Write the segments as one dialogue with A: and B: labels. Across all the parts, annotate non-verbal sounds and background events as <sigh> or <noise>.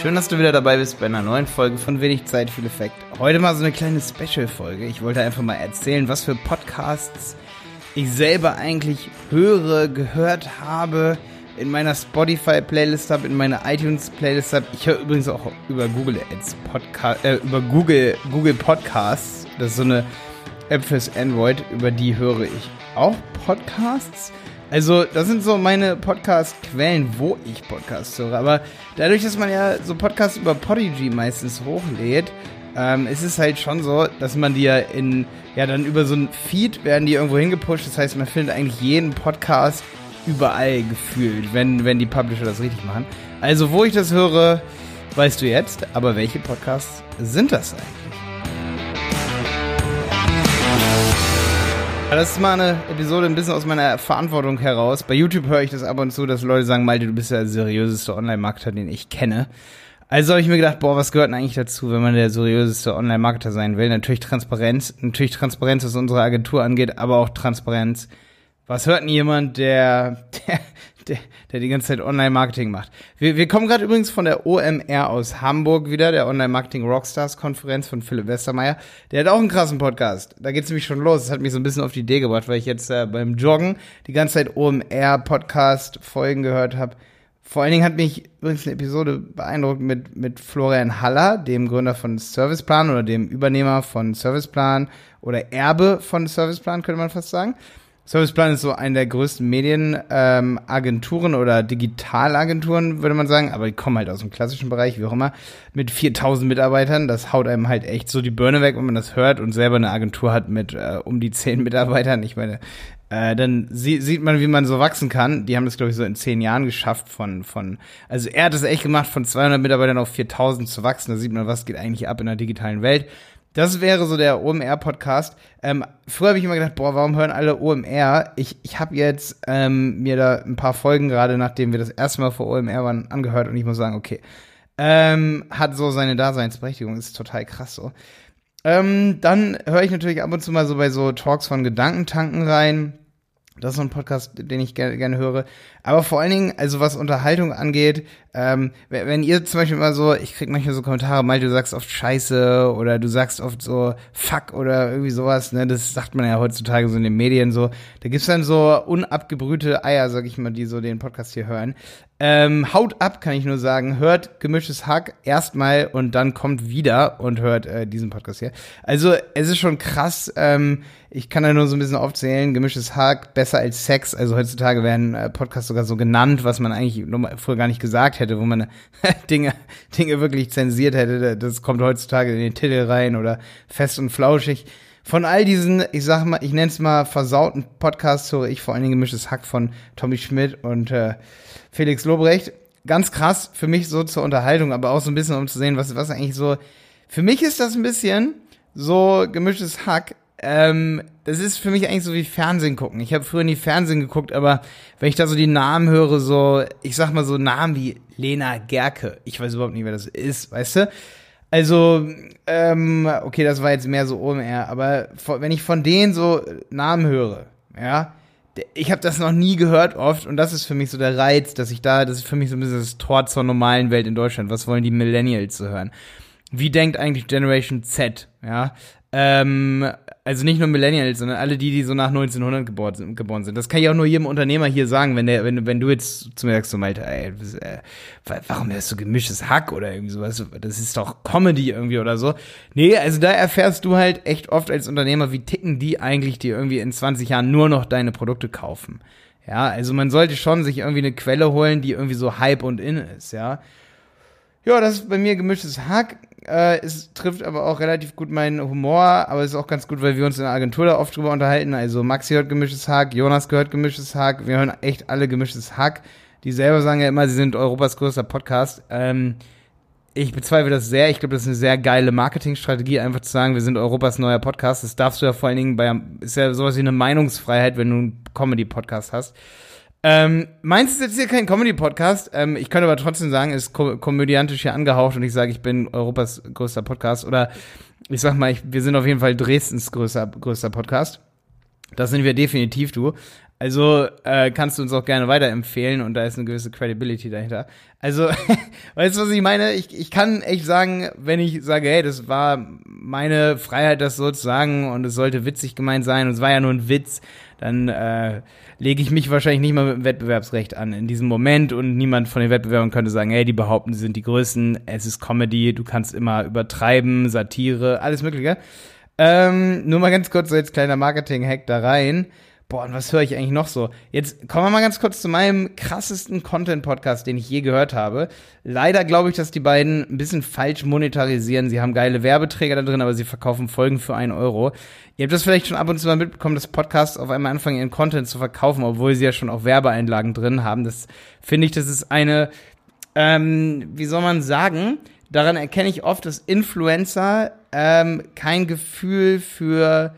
A: Schön, dass du wieder dabei bist bei einer neuen Folge von Wenig Zeit, viel Effekt. Heute mal so eine kleine Special-Folge. Ich wollte einfach mal erzählen, was für Podcasts ich selber eigentlich höre, gehört habe, in meiner Spotify-Playlist habe, in meiner iTunes-Playlist habe. Ich höre übrigens auch über Google Ads Podcast, äh, über Google, Google Podcasts. Das ist so eine App fürs Android, über die höre ich auch Podcasts. Also, das sind so meine Podcast-Quellen, wo ich Podcasts höre. Aber dadurch, dass man ja so Podcasts über Podigy meistens hochlädt, ähm, ist es halt schon so, dass man die ja in, ja, dann über so ein Feed werden die irgendwo hingepusht. Das heißt, man findet eigentlich jeden Podcast überall gefühlt, wenn, wenn die Publisher das richtig machen. Also, wo ich das höre, weißt du jetzt. Aber welche Podcasts sind das eigentlich? Das ist mal eine Episode ein bisschen aus meiner Verantwortung heraus. Bei YouTube höre ich das ab und zu, dass Leute sagen, Malte, du bist der seriöseste Online-Marketer, den ich kenne. Also habe ich mir gedacht, boah, was gehört denn eigentlich dazu, wenn man der seriöseste Online-Marketer sein will? Natürlich Transparenz, natürlich Transparenz, was unsere Agentur angeht, aber auch Transparenz. Was hört denn jemand, der, <laughs> der der, der die ganze Zeit Online-Marketing macht. Wir, wir kommen gerade übrigens von der OMR aus Hamburg wieder, der Online-Marketing Rockstars-Konferenz von Philipp Westermeier. Der hat auch einen krassen Podcast. Da geht's nämlich schon los. Das hat mich so ein bisschen auf die Idee gebracht, weil ich jetzt äh, beim Joggen die ganze Zeit OMR-Podcast-Folgen gehört habe. Vor allen Dingen hat mich übrigens eine Episode beeindruckt mit, mit Florian Haller, dem Gründer von Serviceplan oder dem Übernehmer von Serviceplan oder Erbe von Serviceplan, könnte man fast sagen. Serviceplan ist so eine der größten Medienagenturen ähm, oder Digitalagenturen, würde man sagen, aber die kommen halt aus dem klassischen Bereich, wie auch immer, mit 4000 Mitarbeitern. Das haut einem halt echt so die Birne weg, wenn man das hört und selber eine Agentur hat mit äh, um die 10 Mitarbeitern. Ich meine, äh, dann sie sieht man, wie man so wachsen kann. Die haben das, glaube ich, so in 10 Jahren geschafft von, von, also er hat es echt gemacht, von 200 Mitarbeitern auf 4000 zu wachsen. Da sieht man, was geht eigentlich ab in der digitalen Welt. Das wäre so der OMR-Podcast. Ähm, früher habe ich immer gedacht, boah, warum hören alle OMR? Ich, ich habe jetzt ähm, mir da ein paar Folgen gerade, nachdem wir das erste Mal vor OMR waren, angehört und ich muss sagen, okay, ähm, hat so seine Daseinsberechtigung, ist total krass so. Ähm, dann höre ich natürlich ab und zu mal so bei so Talks von Gedankentanken rein. Das ist ein Podcast, den ich gerne, gerne höre. Aber vor allen Dingen, also was Unterhaltung angeht, ähm, wenn, wenn ihr zum Beispiel mal so, ich krieg manchmal so Kommentare, mal du sagst oft Scheiße oder du sagst oft so Fuck oder irgendwie sowas, ne? Das sagt man ja heutzutage so in den Medien so. Da gibt's dann so unabgebrühte Eier, sag ich mal, die so den Podcast hier hören. Ähm, haut ab, kann ich nur sagen. Hört gemischtes Hack erstmal und dann kommt wieder und hört äh, diesen Podcast hier. Also es ist schon krass. Ähm, ich kann da nur so ein bisschen aufzählen. Gemischtes Hack, besser als Sex. Also heutzutage werden äh, Podcasts sogar so genannt, was man eigentlich früher gar nicht gesagt hätte, wo man <laughs> Dinge, Dinge wirklich zensiert hätte. Das kommt heutzutage in den Titel rein oder fest und flauschig. Von all diesen, ich sag mal, ich nenne es mal versauten Podcasts, höre ich vor allen Dingen gemischtes Hack von Tommy Schmidt und äh, Felix Lobrecht. Ganz krass für mich so zur Unterhaltung, aber auch so ein bisschen, um zu sehen, was, was eigentlich so. Für mich ist das ein bisschen so gemischtes Hack. Ähm, das ist für mich eigentlich so wie Fernsehen gucken. Ich habe früher nie Fernsehen geguckt, aber wenn ich da so die Namen höre, so, ich sag mal so Namen wie Lena Gerke, ich weiß überhaupt nicht, wer das ist, weißt du? Also, ähm, okay, das war jetzt mehr so OMR, aber wenn ich von denen so Namen höre, ja, ich habe das noch nie gehört oft und das ist für mich so der Reiz, dass ich da, das ist für mich so ein bisschen das Tor zur normalen Welt in Deutschland. Was wollen die Millennials zu hören? Wie denkt eigentlich Generation Z? Ja, ähm, also nicht nur Millennials, sondern alle die, die so nach 1900 geboren sind. Geboren sind. Das kann ich auch nur jedem Unternehmer hier sagen, wenn der, wenn, wenn du jetzt zu mir sagst, so Malte, ey, äh, warum hörst du gemischtes Hack oder irgendwie sowas? Das ist doch Comedy irgendwie oder so. Nee, also da erfährst du halt echt oft als Unternehmer, wie ticken die eigentlich, die irgendwie in 20 Jahren nur noch deine Produkte kaufen. Ja, also man sollte schon sich irgendwie eine Quelle holen, die irgendwie so Hype und in ist, ja. Ja, das ist bei mir gemischtes Hack. Äh, es trifft aber auch relativ gut meinen Humor, aber es ist auch ganz gut, weil wir uns in der Agentur da oft drüber unterhalten. Also Maxi hört gemischtes Hack, Jonas gehört gemischtes Hack, wir hören echt alle gemischtes Hack. Die selber sagen ja immer, sie sind Europas größter Podcast. Ähm, ich bezweifle das sehr. Ich glaube, das ist eine sehr geile Marketingstrategie, einfach zu sagen, wir sind Europas neuer Podcast. Das darfst du ja vor allen Dingen bei, ist ja sowas wie eine Meinungsfreiheit, wenn du einen Comedy-Podcast hast. Ähm, meins ist jetzt hier kein Comedy-Podcast. Ähm, ich könnte aber trotzdem sagen, ist ko komödiantisch hier angehaucht und ich sage, ich bin Europas größter Podcast. Oder ich sag mal, ich, wir sind auf jeden Fall Dresdens größter, größter Podcast. Das sind wir definitiv, du. Also äh, kannst du uns auch gerne weiterempfehlen und da ist eine gewisse Credibility dahinter. Also, <laughs> weißt du, was ich meine? Ich, ich kann echt sagen, wenn ich sage, hey, das war meine Freiheit, das so zu sagen und es sollte witzig gemeint sein und es war ja nur ein Witz, dann äh, lege ich mich wahrscheinlich nicht mal mit dem Wettbewerbsrecht an in diesem Moment und niemand von den Wettbewerbern könnte sagen, hey, die behaupten, sie sind die Größten, es ist Comedy, du kannst immer übertreiben, Satire, alles mögliche. Ähm, nur mal ganz kurz so jetzt kleiner Marketing-Hack da rein. Boah, und was höre ich eigentlich noch so? Jetzt kommen wir mal ganz kurz zu meinem krassesten Content-Podcast, den ich je gehört habe. Leider glaube ich, dass die beiden ein bisschen falsch monetarisieren. Sie haben geile Werbeträger da drin, aber sie verkaufen Folgen für einen Euro. Ihr habt das vielleicht schon ab und zu mal mitbekommen, dass Podcasts auf einmal anfangen, ihren Content zu verkaufen, obwohl sie ja schon auch Werbeeinlagen drin haben. Das finde ich, das ist eine, ähm, wie soll man sagen, daran erkenne ich oft, dass Influencer ähm, kein Gefühl für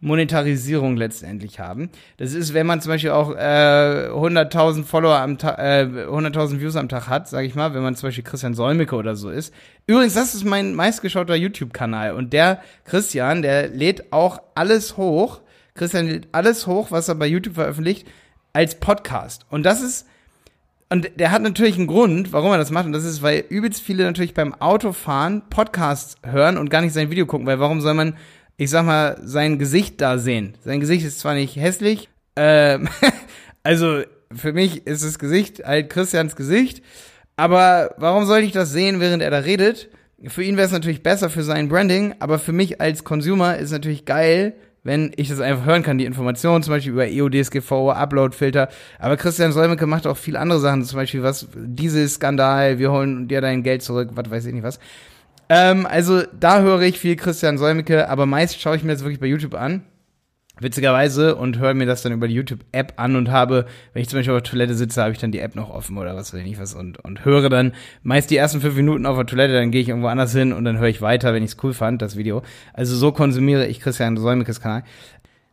A: Monetarisierung letztendlich haben. Das ist, wenn man zum Beispiel auch äh, 100.000 Follower am Tag, äh, 100.000 Views am Tag hat, sage ich mal, wenn man zum Beispiel Christian Solmecke oder so ist. Übrigens, das ist mein meistgeschauter YouTube-Kanal und der Christian, der lädt auch alles hoch. Christian lädt alles hoch, was er bei YouTube veröffentlicht, als Podcast. Und das ist und der hat natürlich einen Grund, warum er das macht. Und das ist, weil übelst viele natürlich beim Autofahren Podcasts hören und gar nicht sein Video gucken. Weil warum soll man ich sag mal, sein Gesicht da sehen. Sein Gesicht ist zwar nicht hässlich, ähm, <laughs> also für mich ist das Gesicht halt Christians Gesicht, aber warum sollte ich das sehen, während er da redet? Für ihn wäre es natürlich besser für sein Branding, aber für mich als Consumer ist es natürlich geil, wenn ich das einfach hören kann, die Informationen, zum Beispiel über EODSGV, Uploadfilter. Aber Christian Solmecke macht auch viel andere Sachen, zum Beispiel was, dieses Skandal, wir holen dir dein Geld zurück, was weiß ich nicht was. Ähm, also da höre ich viel Christian Solmecke, aber meist schaue ich mir das wirklich bei YouTube an. Witzigerweise und höre mir das dann über die YouTube-App an und habe, wenn ich zum Beispiel auf der Toilette sitze, habe ich dann die App noch offen oder was weiß ich nicht was und, und höre dann meist die ersten fünf Minuten auf der Toilette, dann gehe ich irgendwo anders hin und dann höre ich weiter, wenn ich es cool fand, das Video. Also so konsumiere ich Christian Solmekes Kanal.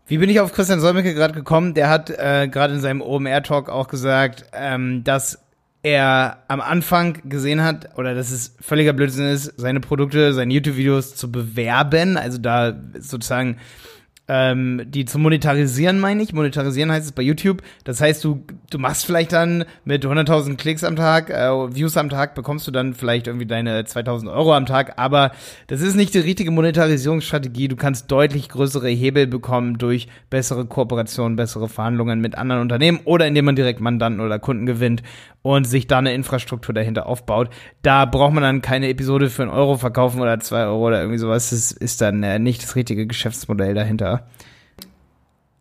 A: Wie bin ich auf Christian Solmecke gerade gekommen? Der hat äh, gerade in seinem OMR-Talk auch gesagt, ähm, dass er am Anfang gesehen hat, oder dass es völliger Blödsinn ist, seine Produkte, seine YouTube-Videos zu bewerben, also da sozusagen ähm, die zu monetarisieren, meine ich. Monetarisieren heißt es bei YouTube. Das heißt, du, du machst vielleicht dann mit 100.000 Klicks am Tag, äh, Views am Tag, bekommst du dann vielleicht irgendwie deine 2.000 Euro am Tag. Aber das ist nicht die richtige Monetarisierungsstrategie. Du kannst deutlich größere Hebel bekommen durch bessere Kooperationen, bessere Verhandlungen mit anderen Unternehmen oder indem man direkt Mandanten oder Kunden gewinnt und sich da eine Infrastruktur dahinter aufbaut. Da braucht man dann keine Episode für einen Euro verkaufen oder zwei Euro oder irgendwie sowas. Das ist dann äh, nicht das richtige Geschäftsmodell dahinter.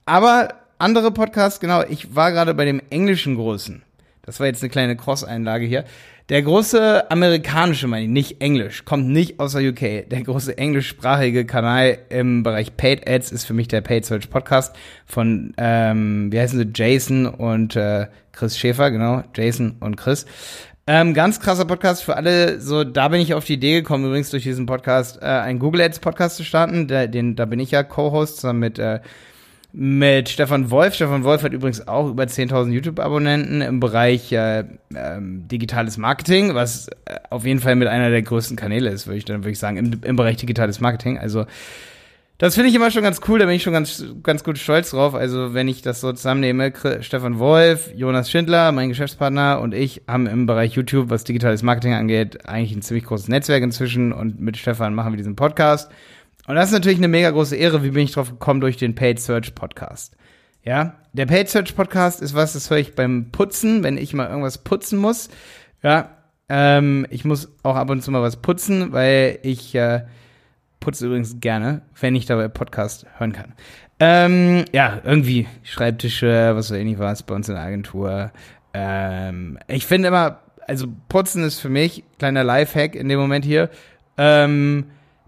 A: Aber andere Podcasts, genau, ich war gerade bei dem englischen Großen. Das war jetzt eine kleine Cross-Einlage hier. Der große amerikanische, meine ich, nicht Englisch, kommt nicht aus der UK. Der große englischsprachige Kanal im Bereich Paid Ads ist für mich der Paid Search Podcast von, ähm, wie heißen sie, Jason und äh, Chris Schäfer, genau, Jason und Chris. Ähm, ganz krasser Podcast für alle. So, da bin ich auf die Idee gekommen, übrigens durch diesen Podcast, äh, einen Google Ads Podcast zu starten. Der, den, da bin ich ja Co-Host zusammen mit äh, mit Stefan Wolf. Stefan Wolf hat übrigens auch über 10.000 YouTube-Abonnenten im Bereich äh, ähm, digitales Marketing, was äh, auf jeden Fall mit einer der größten Kanäle ist, würde ich dann würde sagen, im, im Bereich digitales Marketing. Also das finde ich immer schon ganz cool, da bin ich schon ganz, ganz gut stolz drauf. Also wenn ich das so zusammennehme, Stefan Wolf, Jonas Schindler, mein Geschäftspartner und ich haben im Bereich YouTube, was digitales Marketing angeht, eigentlich ein ziemlich großes Netzwerk inzwischen und mit Stefan machen wir diesen Podcast. Und das ist natürlich eine mega große Ehre. Wie bin ich drauf gekommen? Durch den Paid Search Podcast. Ja, der Paid Search Podcast ist was, das höre ich beim Putzen, wenn ich mal irgendwas putzen muss. Ja, ähm, ich muss auch ab und zu mal was putzen, weil ich äh, putze übrigens gerne, wenn ich dabei Podcast hören kann. Ähm, ja, irgendwie Schreibtische, was weiß ich nicht was, bei uns in der Agentur. Ähm, ich finde immer, also putzen ist für mich, kleiner Lifehack in dem Moment hier, ähm,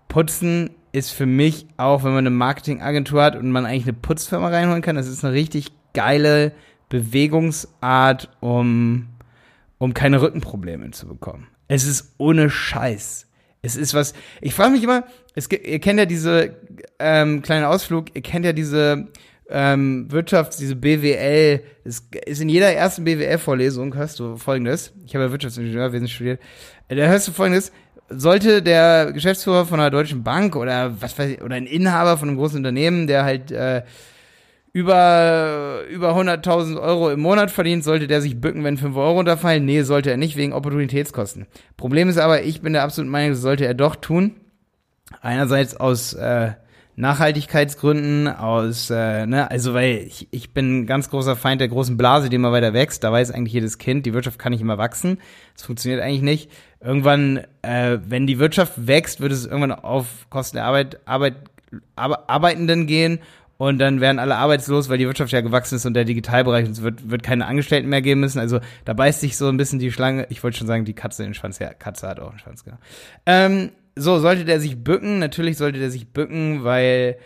A: putzen ist für mich auch, wenn man eine Marketingagentur hat und man eigentlich eine Putzfirma reinholen kann, das ist eine richtig geile Bewegungsart, um, um keine Rückenprobleme zu bekommen. Es ist ohne Scheiß. Es ist was, ich frage mich immer, es, ihr kennt ja diese ähm, kleinen Ausflug, ihr kennt ja diese ähm, Wirtschafts-, diese BWL, es ist in jeder ersten BWL-Vorlesung, hörst du folgendes, ich habe ja Wirtschaftsingenieurwesen studiert, da hörst du folgendes, sollte der Geschäftsführer von einer deutschen Bank oder was weiß ich, oder ein Inhaber von einem großen Unternehmen, der halt äh, über, über 100.000 Euro im Monat verdient, sollte der sich bücken, wenn 5 Euro runterfallen? Nee, sollte er nicht, wegen Opportunitätskosten. Problem ist aber, ich bin der absoluten Meinung, das sollte er doch tun. Einerseits aus äh, Nachhaltigkeitsgründen, aus, äh, ne, also weil ich, ich bin ein ganz großer Feind der großen Blase, die immer weiter wächst. Da weiß eigentlich jedes Kind, die Wirtschaft kann nicht immer wachsen. Das funktioniert eigentlich nicht. Irgendwann, äh, wenn die Wirtschaft wächst, wird es irgendwann auf Kosten der Arbeit, Arbeit, Arbeitenden gehen und dann werden alle arbeitslos, weil die Wirtschaft ja gewachsen ist und der Digitalbereich und wird, wird keine Angestellten mehr geben müssen. Also da beißt sich so ein bisschen die Schlange. Ich wollte schon sagen, die Katze in den Schwanz. Ja, Katze hat auch einen Schwanz, genau. Ähm, so, sollte der sich bücken? Natürlich sollte der sich bücken, weil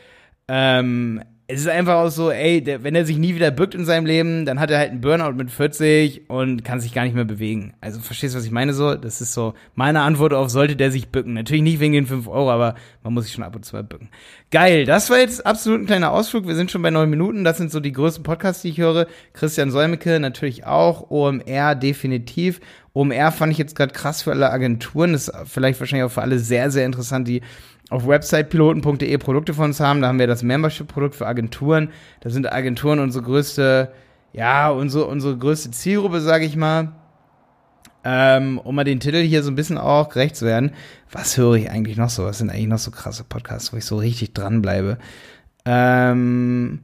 A: ähm, es ist einfach auch so, ey, der, wenn er sich nie wieder bückt in seinem Leben, dann hat er halt einen Burnout mit 40 und kann sich gar nicht mehr bewegen. Also verstehst du, was ich meine so? Das ist so meine Antwort auf, sollte der sich bücken. Natürlich nicht wegen den 5 Euro, aber man muss sich schon ab und zu mal bücken. Geil, das war jetzt absolut ein kleiner Ausflug. Wir sind schon bei neun Minuten. Das sind so die größten Podcasts, die ich höre. Christian Solmecke natürlich auch, OMR definitiv. OMR fand ich jetzt gerade krass für alle Agenturen. Das ist vielleicht wahrscheinlich auch für alle sehr, sehr interessant, die auf websitepiloten.de Produkte von uns haben. Da haben wir das Membership-Produkt für Agenturen. Da sind Agenturen unsere größte, ja, unsere, unsere größte Zielgruppe, sage ich mal. Ähm, um mal den Titel hier so ein bisschen auch gerecht zu werden. Was höre ich eigentlich noch so? Was sind eigentlich noch so krasse Podcasts, wo ich so richtig dranbleibe? Ähm,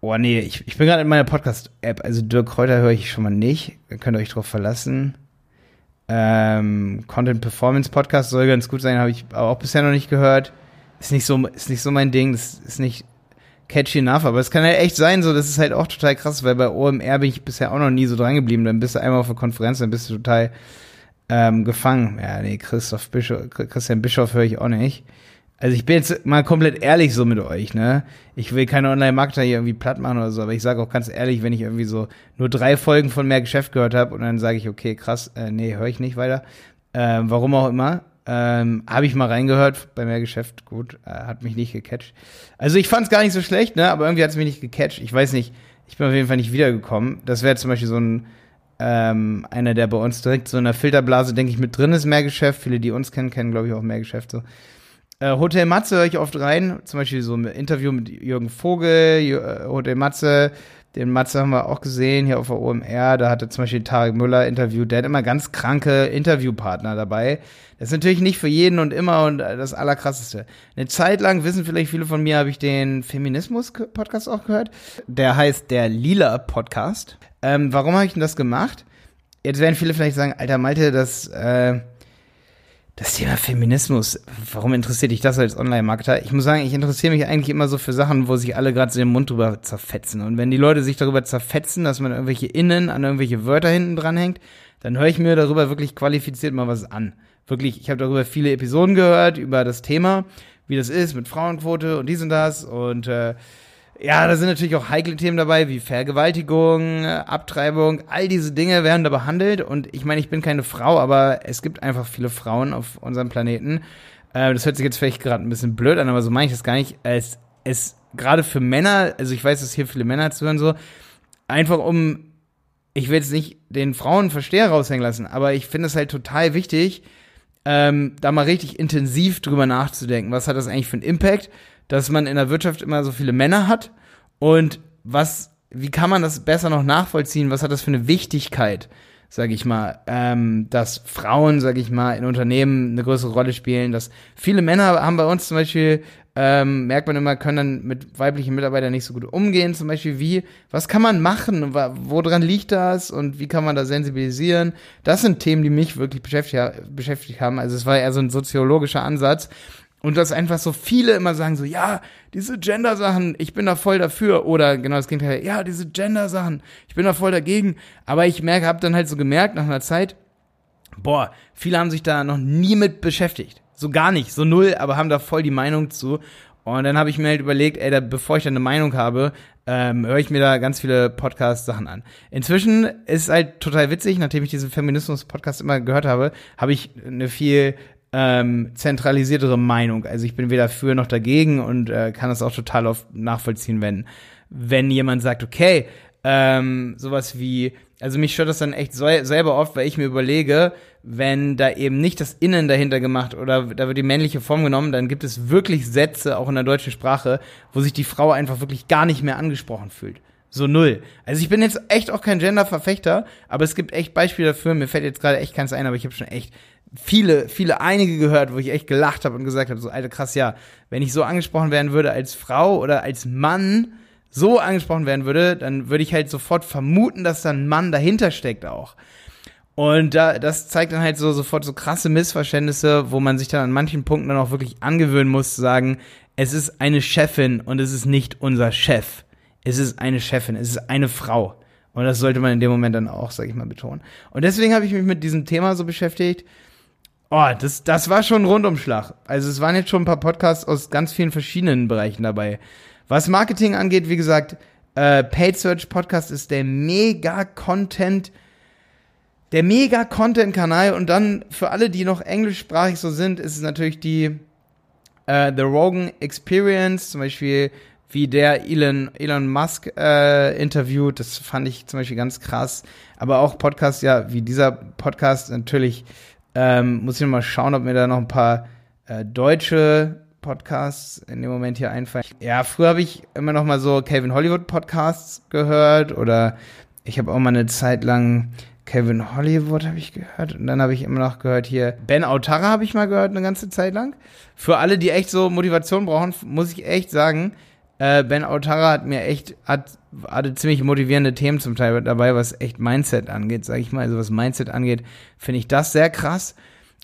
A: oh nee, ich, ich bin gerade in meiner Podcast-App. Also Dirk Kräuter höre ich schon mal nicht. Da könnt ihr euch drauf verlassen. Ähm, Content Performance Podcast soll ganz gut sein, habe ich auch bisher noch nicht gehört. Ist nicht so, ist nicht so mein Ding, das ist nicht catchy enough, aber es kann halt echt sein, so, das ist halt auch total krass, weil bei OMR bin ich bisher auch noch nie so dran geblieben. Dann bist du einmal auf der Konferenz, dann bist du total ähm, gefangen. Ja, nee, Christoph Bischof, Christian Bischof höre ich auch nicht. Also ich bin jetzt mal komplett ehrlich so mit euch, ne? Ich will keine Online-Marketer hier irgendwie platt machen oder so, aber ich sage auch ganz ehrlich, wenn ich irgendwie so nur drei Folgen von mehr Geschäft gehört habe und dann sage ich, okay, krass, äh, nee, höre ich nicht weiter. Ähm, warum auch immer. Ähm, habe ich mal reingehört bei mehr Geschäft, gut, äh, hat mich nicht gecatcht. Also ich fand es gar nicht so schlecht, ne? Aber irgendwie hat es mich nicht gecatcht. Ich weiß nicht, ich bin auf jeden Fall nicht wiedergekommen. Das wäre zum Beispiel so ein ähm, einer, der bei uns direkt so in der Filterblase, denke ich, mit drin ist, mehr Geschäft. Viele, die uns kennen, kennen, glaube ich, auch mehr Geschäft so. Äh, Hotel Matze höre ich oft rein, zum Beispiel so ein Interview mit Jürgen Vogel, äh, Hotel Matze, den Matze haben wir auch gesehen hier auf der OMR, da hatte zum Beispiel Tarek Müller interviewt, der hat immer ganz kranke Interviewpartner dabei. Das ist natürlich nicht für jeden und immer und das Allerkrasseste. Eine Zeit lang, wissen vielleicht viele von mir, habe ich den Feminismus-Podcast auch gehört. Der heißt der Lila-Podcast. Ähm, warum habe ich denn das gemacht? Jetzt werden viele vielleicht sagen, alter Malte, das... Äh, das Thema Feminismus, warum interessiert dich das als Online-Marketer? Ich muss sagen, ich interessiere mich eigentlich immer so für Sachen, wo sich alle gerade so den Mund drüber zerfetzen. Und wenn die Leute sich darüber zerfetzen, dass man irgendwelche Innen an irgendwelche Wörter hinten dranhängt, dann höre ich mir darüber wirklich qualifiziert mal was an. Wirklich, ich habe darüber viele Episoden gehört, über das Thema, wie das ist mit Frauenquote und dies und das. Und äh, ja, da sind natürlich auch heikle Themen dabei, wie Vergewaltigung, Abtreibung, all diese Dinge werden da behandelt. Und ich meine, ich bin keine Frau, aber es gibt einfach viele Frauen auf unserem Planeten. Äh, das hört sich jetzt vielleicht gerade ein bisschen blöd an, aber so meine ich das gar nicht. Es, es gerade für Männer, also ich weiß, dass hier viele Männer zuhören, so, einfach um, ich will jetzt nicht den Frauen Versteher raushängen lassen, aber ich finde es halt total wichtig, ähm, da mal richtig intensiv drüber nachzudenken. Was hat das eigentlich für einen Impact? Dass man in der Wirtschaft immer so viele Männer hat und was, wie kann man das besser noch nachvollziehen? Was hat das für eine Wichtigkeit, sage ich mal, ähm, dass Frauen, sage ich mal, in Unternehmen eine größere Rolle spielen, dass viele Männer haben bei uns zum Beispiel ähm, merkt man immer, können dann mit weiblichen Mitarbeitern nicht so gut umgehen. Zum Beispiel wie, was kann man machen? Woran liegt das? Und wie kann man da sensibilisieren? Das sind Themen, die mich wirklich beschäftigt, beschäftigt haben. Also es war eher so ein soziologischer Ansatz. Und dass einfach so viele immer sagen so, ja, diese Gender-Sachen, ich bin da voll dafür. Oder genau das Gegenteil, ja, diese Gender-Sachen, ich bin da voll dagegen. Aber ich merke, hab dann halt so gemerkt nach einer Zeit, boah, viele haben sich da noch nie mit beschäftigt. So gar nicht, so null, aber haben da voll die Meinung zu. Und dann habe ich mir halt überlegt, ey, da, bevor ich da eine Meinung habe, ähm, höre ich mir da ganz viele Podcast-Sachen an. Inzwischen ist halt total witzig, nachdem ich diesen Feminismus-Podcast immer gehört habe, habe ich eine viel ähm, zentralisiertere Meinung. Also ich bin weder für noch dagegen und äh, kann das auch total oft nachvollziehen, wenn wenn jemand sagt, okay, ähm, sowas wie, also mich stört das dann echt so, selber oft, weil ich mir überlege, wenn da eben nicht das Innen dahinter gemacht oder da wird die männliche Form genommen, dann gibt es wirklich Sätze, auch in der deutschen Sprache, wo sich die Frau einfach wirklich gar nicht mehr angesprochen fühlt. So null. Also ich bin jetzt echt auch kein Gender-Verfechter, aber es gibt echt Beispiele dafür. Mir fällt jetzt gerade echt keins ein, aber ich habe schon echt viele, viele einige gehört, wo ich echt gelacht habe und gesagt habe, so alter krass, ja, wenn ich so angesprochen werden würde als Frau oder als Mann, so angesprochen werden würde, dann würde ich halt sofort vermuten, dass da ein Mann dahinter steckt auch. Und da, das zeigt dann halt so sofort so krasse Missverständnisse, wo man sich dann an manchen Punkten dann auch wirklich angewöhnen muss, zu sagen, es ist eine Chefin und es ist nicht unser Chef. Es ist eine Chefin, es ist eine Frau. Und das sollte man in dem Moment dann auch, sag ich mal, betonen. Und deswegen habe ich mich mit diesem Thema so beschäftigt. Oh, das, das war schon ein Rundumschlag. Also es waren jetzt schon ein paar Podcasts aus ganz vielen verschiedenen Bereichen dabei. Was Marketing angeht, wie gesagt, äh, Paid Search Podcast ist der mega Content, der mega Content Kanal. Und dann für alle, die noch englischsprachig so sind, ist es natürlich die äh, The Rogan Experience, zum Beispiel wie der Elon, Elon Musk äh, interviewt. Das fand ich zum Beispiel ganz krass. Aber auch Podcasts, ja, wie dieser Podcast natürlich, ähm, muss ich noch mal schauen, ob mir da noch ein paar äh, deutsche Podcasts in dem Moment hier einfallen. Ja, früher habe ich immer noch mal so Calvin Hollywood Podcasts gehört oder ich habe auch mal eine Zeit lang Kevin Hollywood habe ich gehört und dann habe ich immer noch gehört hier Ben Autara habe ich mal gehört eine ganze Zeit lang. Für alle, die echt so Motivation brauchen, muss ich echt sagen, äh, ben Autara hat mir echt, hat, hatte ziemlich motivierende Themen zum Teil dabei, was echt Mindset angeht, sag ich mal. Also was Mindset angeht, finde ich das sehr krass.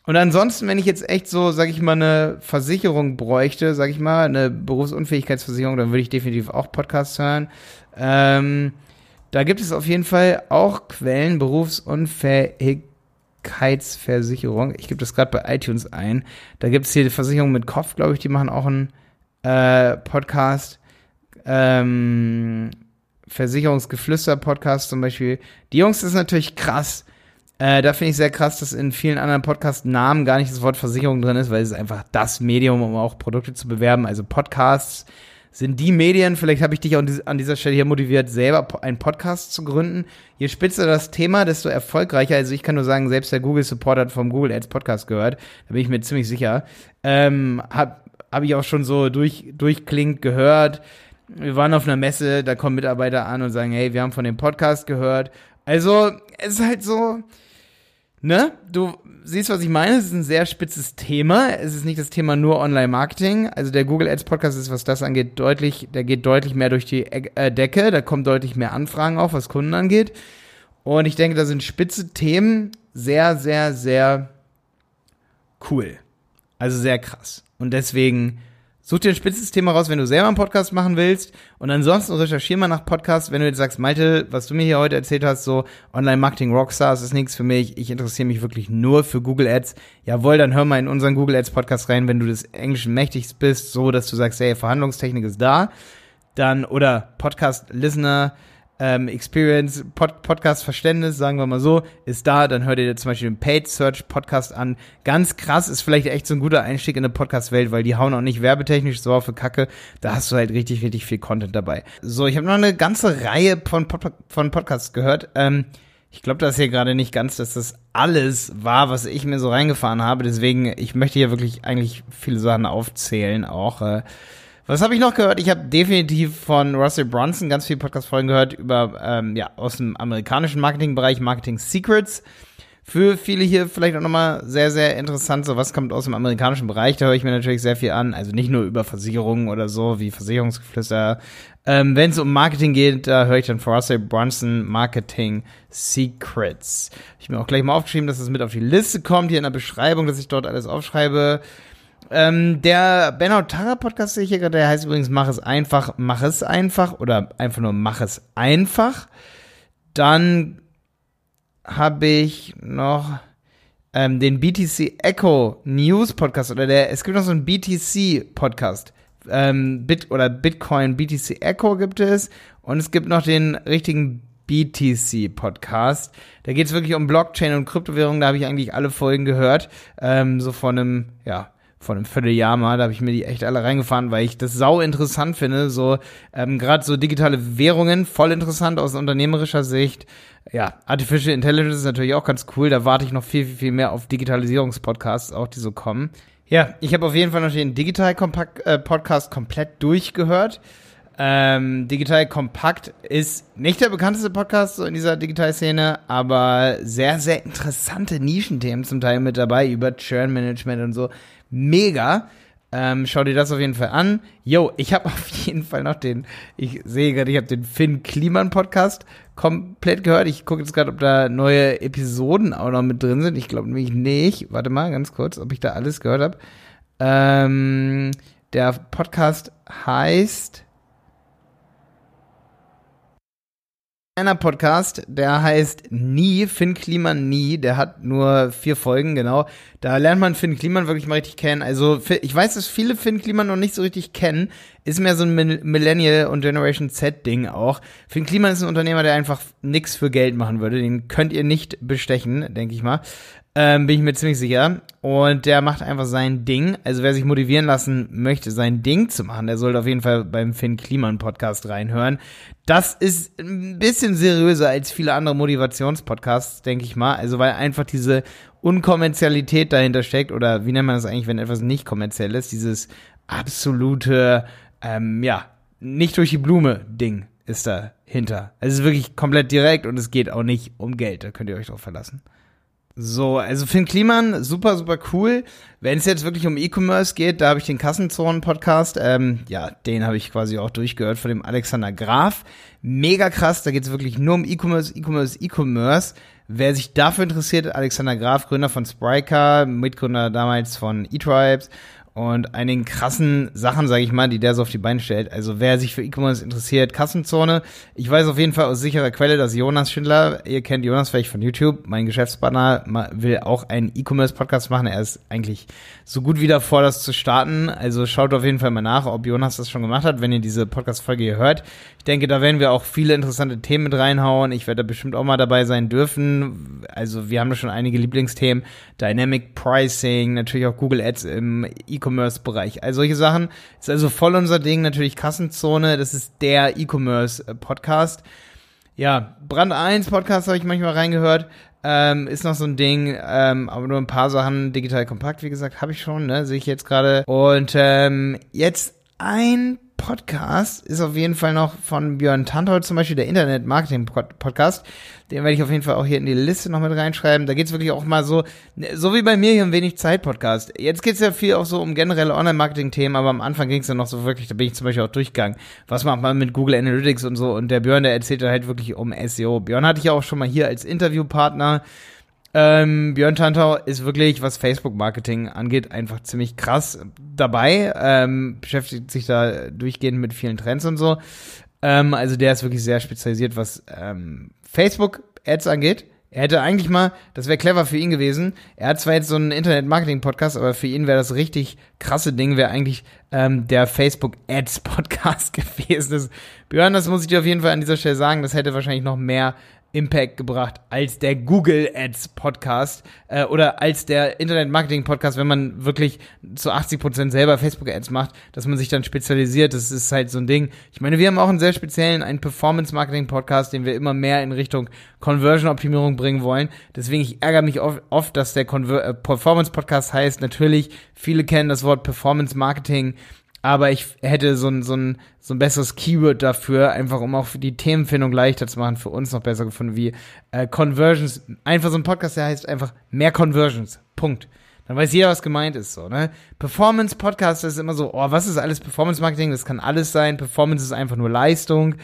A: Und ansonsten, wenn ich jetzt echt so, sag ich mal, eine Versicherung bräuchte, sag ich mal, eine Berufsunfähigkeitsversicherung, dann würde ich definitiv auch Podcasts hören. Ähm, da gibt es auf jeden Fall auch Quellen, Berufsunfähigkeitsversicherung. Ich gebe das gerade bei iTunes ein. Da gibt es hier die Versicherung mit Kopf, glaube ich, die machen auch einen äh, Podcast ähm, Versicherungsgeflüster-Podcast zum Beispiel. Die Jungs ist natürlich krass. Äh, da finde ich sehr krass, dass in vielen anderen Podcast-Namen gar nicht das Wort Versicherung drin ist, weil es ist einfach das Medium, um auch Produkte zu bewerben. Also Podcasts sind die Medien, vielleicht habe ich dich auch an dieser Stelle hier motiviert, selber einen Podcast zu gründen. Je spitzer das Thema, desto erfolgreicher. Also ich kann nur sagen, selbst der Google Support hat vom Google Ads Podcast gehört. Da bin ich mir ziemlich sicher. Ähm, hab, habe ich auch schon so durch, durchklingt gehört wir waren auf einer Messe, da kommen Mitarbeiter an und sagen, hey, wir haben von dem Podcast gehört. Also, es ist halt so, ne? Du siehst, was ich meine. Es ist ein sehr spitzes Thema. Es ist nicht das Thema nur Online-Marketing. Also der Google Ads Podcast ist, was das angeht, deutlich, der geht deutlich mehr durch die äh, Decke. Da kommen deutlich mehr Anfragen auf, was Kunden angeht. Und ich denke, da sind spitze Themen sehr, sehr, sehr cool. Also sehr krass. Und deswegen Such dir ein spitzes Thema raus, wenn du selber einen Podcast machen willst. Und ansonsten recherchier mal nach Podcasts, wenn du jetzt sagst, Malte, was du mir hier heute erzählt hast, so Online-Marketing Rockstars ist nichts für mich. Ich interessiere mich wirklich nur für Google Ads. Jawohl, dann hör mal in unseren Google Ads Podcast rein, wenn du des Englischen mächtig bist, so dass du sagst, hey, Verhandlungstechnik ist da. Dann, oder Podcast Listener, ähm, Experience, Pod Podcast-Verständnis, sagen wir mal so, ist da. Dann hört ihr zum Beispiel den Paid Search Podcast an. Ganz krass, ist vielleicht echt so ein guter Einstieg in eine Podcast-Welt, weil die hauen auch nicht werbetechnisch so auf die Kacke. Da hast du halt richtig, richtig viel Content dabei. So, ich habe noch eine ganze Reihe von, Pod von Podcasts gehört. Ähm, ich glaube das hier gerade nicht ganz, dass das alles war, was ich mir so reingefahren habe. Deswegen, ich möchte hier wirklich eigentlich viele Sachen aufzählen auch. Äh, was habe ich noch gehört? Ich habe definitiv von Russell Brunson ganz viele Podcast-Folgen gehört über, ähm, ja, aus dem amerikanischen Marketingbereich, Marketing Secrets. Für viele hier vielleicht auch nochmal sehr, sehr interessant, so was kommt aus dem amerikanischen Bereich, da höre ich mir natürlich sehr viel an. Also nicht nur über Versicherungen oder so, wie Versicherungsgeflüster. Ähm, Wenn es um Marketing geht, da höre ich dann von Russell Brunson Marketing Secrets. Ich habe mir auch gleich mal aufgeschrieben, dass es mit auf die Liste kommt, hier in der Beschreibung, dass ich dort alles aufschreibe. Ähm, der Benno Tara Podcast, sehe ich hier gerade, der heißt übrigens Mach es einfach, mach es einfach oder einfach nur Mach es einfach. Dann habe ich noch ähm, den BTC Echo News Podcast oder der, es gibt noch so einen BTC Podcast. Ähm, Bit oder Bitcoin BTC Echo gibt es und es gibt noch den richtigen BTC Podcast. Da geht es wirklich um Blockchain und Kryptowährung. Da habe ich eigentlich alle Folgen gehört. Ähm, so von einem, ja, vor einem Vierteljahr mal, da habe ich mir die echt alle reingefahren, weil ich das sau interessant finde. So, ähm, gerade so digitale Währungen, voll interessant aus unternehmerischer Sicht. Ja, Artificial Intelligence ist natürlich auch ganz cool. Da warte ich noch viel, viel, viel mehr auf Digitalisierungspodcasts, auch die so kommen. Ja, ich habe auf jeden Fall noch den Digital Kompakt äh, Podcast komplett durchgehört. Ähm, Digital Kompakt ist nicht der bekannteste Podcast so in dieser Digital-Szene, aber sehr, sehr interessante Nischenthemen zum Teil mit dabei über Churn Management und so. Mega. Ähm, schau dir das auf jeden Fall an. Yo, ich habe <laughs> auf jeden Fall noch den, ich sehe gerade, ich habe den Finn Kliman Podcast komplett gehört. Ich gucke jetzt gerade, ob da neue Episoden auch noch mit drin sind. Ich glaube nämlich nicht. Warte mal ganz kurz, ob ich da alles gehört habe. Ähm, der Podcast heißt einer Podcast, der heißt Nie, Finn Kliman Nie, der hat nur vier Folgen, genau. Da lernt man Finn Kliman wirklich mal richtig kennen. Also ich weiß, dass viele Finn Kliman noch nicht so richtig kennen. Ist mehr so ein Millennial und Generation Z Ding auch. Finn Kliman ist ein Unternehmer, der einfach nix für Geld machen würde. Den könnt ihr nicht bestechen, denke ich mal. Ähm, bin ich mir ziemlich sicher. Und der macht einfach sein Ding. Also wer sich motivieren lassen möchte, sein Ding zu machen, der sollte auf jeden Fall beim Finn Kliman Podcast reinhören. Das ist ein bisschen seriöser als viele andere Motivationspodcasts, denke ich mal. Also weil einfach diese Unkommerzialität dahinter steckt. Oder wie nennt man das eigentlich, wenn etwas nicht kommerziell ist? Dieses absolute, ähm, ja, nicht durch die Blume Ding ist dahinter. Es ist wirklich komplett direkt und es geht auch nicht um Geld. Da könnt ihr euch drauf verlassen. So, also Finn Kliman, super, super cool. Wenn es jetzt wirklich um E-Commerce geht, da habe ich den Kassenzonen-Podcast. Ähm, ja, den habe ich quasi auch durchgehört von dem Alexander Graf. Mega krass, da geht es wirklich nur um E-Commerce, E-Commerce, E-Commerce. Wer sich dafür interessiert, Alexander Graf, Gründer von Spryker, Mitgründer damals von eTribes und einigen krassen Sachen, sage ich mal, die der so auf die Beine stellt. Also wer sich für E-Commerce interessiert, Kassenzone. Ich weiß auf jeden Fall aus sicherer Quelle, dass Jonas Schindler, ihr kennt Jonas vielleicht von YouTube, mein Geschäftspartner, will auch einen E-Commerce-Podcast machen. Er ist eigentlich so gut wie davor, das zu starten. Also schaut auf jeden Fall mal nach, ob Jonas das schon gemacht hat, wenn ihr diese Podcast-Folge hier hört. Ich denke, da werden wir auch viele interessante Themen mit reinhauen. Ich werde da bestimmt auch mal dabei sein dürfen. Also wir haben da schon einige Lieblingsthemen. Dynamic Pricing, natürlich auch Google Ads im E E-Commerce-Bereich. Also solche Sachen ist also voll unser Ding. Natürlich Kassenzone, das ist der E-Commerce-Podcast. Ja, Brand 1 Podcast habe ich manchmal reingehört. Ähm, ist noch so ein Ding, ähm, aber nur ein paar Sachen digital kompakt, wie gesagt, habe ich schon, ne, sehe ich jetzt gerade. Und ähm, jetzt ein Podcast ist auf jeden Fall noch von Björn Tanthold zum Beispiel, der Internet-Marketing-Podcast. Den werde ich auf jeden Fall auch hier in die Liste noch mit reinschreiben. Da geht es wirklich auch mal so, so wie bei mir hier ein wenig Zeit-Podcast. Jetzt geht es ja viel auch so um generelle Online-Marketing-Themen, aber am Anfang ging es ja noch so wirklich, da bin ich zum Beispiel auch durchgegangen. Was macht man mit Google Analytics und so? Und der Björn, der erzählt halt wirklich um SEO. Björn hatte ich ja auch schon mal hier als Interviewpartner. Ähm, Björn Tantau ist wirklich, was Facebook-Marketing angeht, einfach ziemlich krass dabei. Ähm, beschäftigt sich da durchgehend mit vielen Trends und so. Ähm, also der ist wirklich sehr spezialisiert, was ähm, Facebook-Ads angeht. Er hätte eigentlich mal, das wäre clever für ihn gewesen. Er hat zwar jetzt so einen Internet-Marketing-Podcast, aber für ihn wäre das richtig krasse Ding, wäre eigentlich ähm, der Facebook-Ads-Podcast <laughs> <laughs> gewesen. Das, Björn, das muss ich dir auf jeden Fall an dieser Stelle sagen, das hätte wahrscheinlich noch mehr Impact gebracht als der Google Ads Podcast äh, oder als der Internet Marketing Podcast, wenn man wirklich zu 80 Prozent selber Facebook Ads macht, dass man sich dann spezialisiert. Das ist halt so ein Ding. Ich meine, wir haben auch einen sehr speziellen, einen Performance Marketing Podcast, den wir immer mehr in Richtung Conversion Optimierung bringen wollen. Deswegen ich ärgere mich oft, oft dass der Conver äh, Performance Podcast heißt. Natürlich, viele kennen das Wort Performance Marketing aber ich hätte so ein, so ein, so ein besseres Keyword dafür, einfach um auch die Themenfindung leichter zu machen, für uns noch besser gefunden, wie äh, Conversions. Einfach so ein Podcast, der heißt einfach mehr Conversions. Punkt. Dann weiß jeder, was gemeint ist, so, ne? Performance Podcast ist immer so, oh, was ist alles Performance Marketing? Das kann alles sein. Performance ist einfach nur Leistung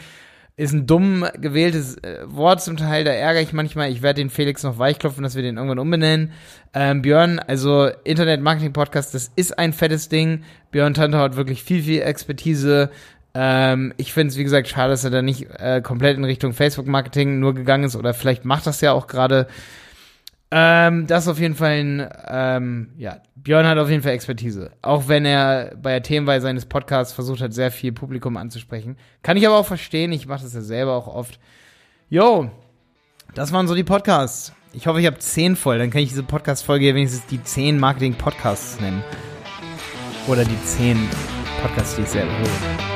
A: ist ein dumm gewähltes äh, Wort zum Teil, da ärgere ich manchmal. Ich werde den Felix noch weichklopfen, dass wir den irgendwann umbenennen. Ähm, Björn, also Internet-Marketing-Podcast, das ist ein fettes Ding. Björn Tante hat wirklich viel, viel Expertise. Ähm, ich finde es, wie gesagt, schade, dass er da nicht äh, komplett in Richtung Facebook-Marketing nur gegangen ist oder vielleicht macht das ja auch gerade. Ähm, das ist auf jeden Fall ein, ähm, ja, Björn hat auf jeden Fall Expertise. Auch wenn er bei der Themenwahl seines Podcasts versucht hat, sehr viel Publikum anzusprechen. Kann ich aber auch verstehen, ich mache das ja selber auch oft. Jo, das waren so die Podcasts. Ich hoffe, ich habe zehn voll, dann kann ich diese Podcast-Folge wenigstens die zehn Marketing-Podcasts nennen. Oder die zehn Podcasts, die ich selber höre.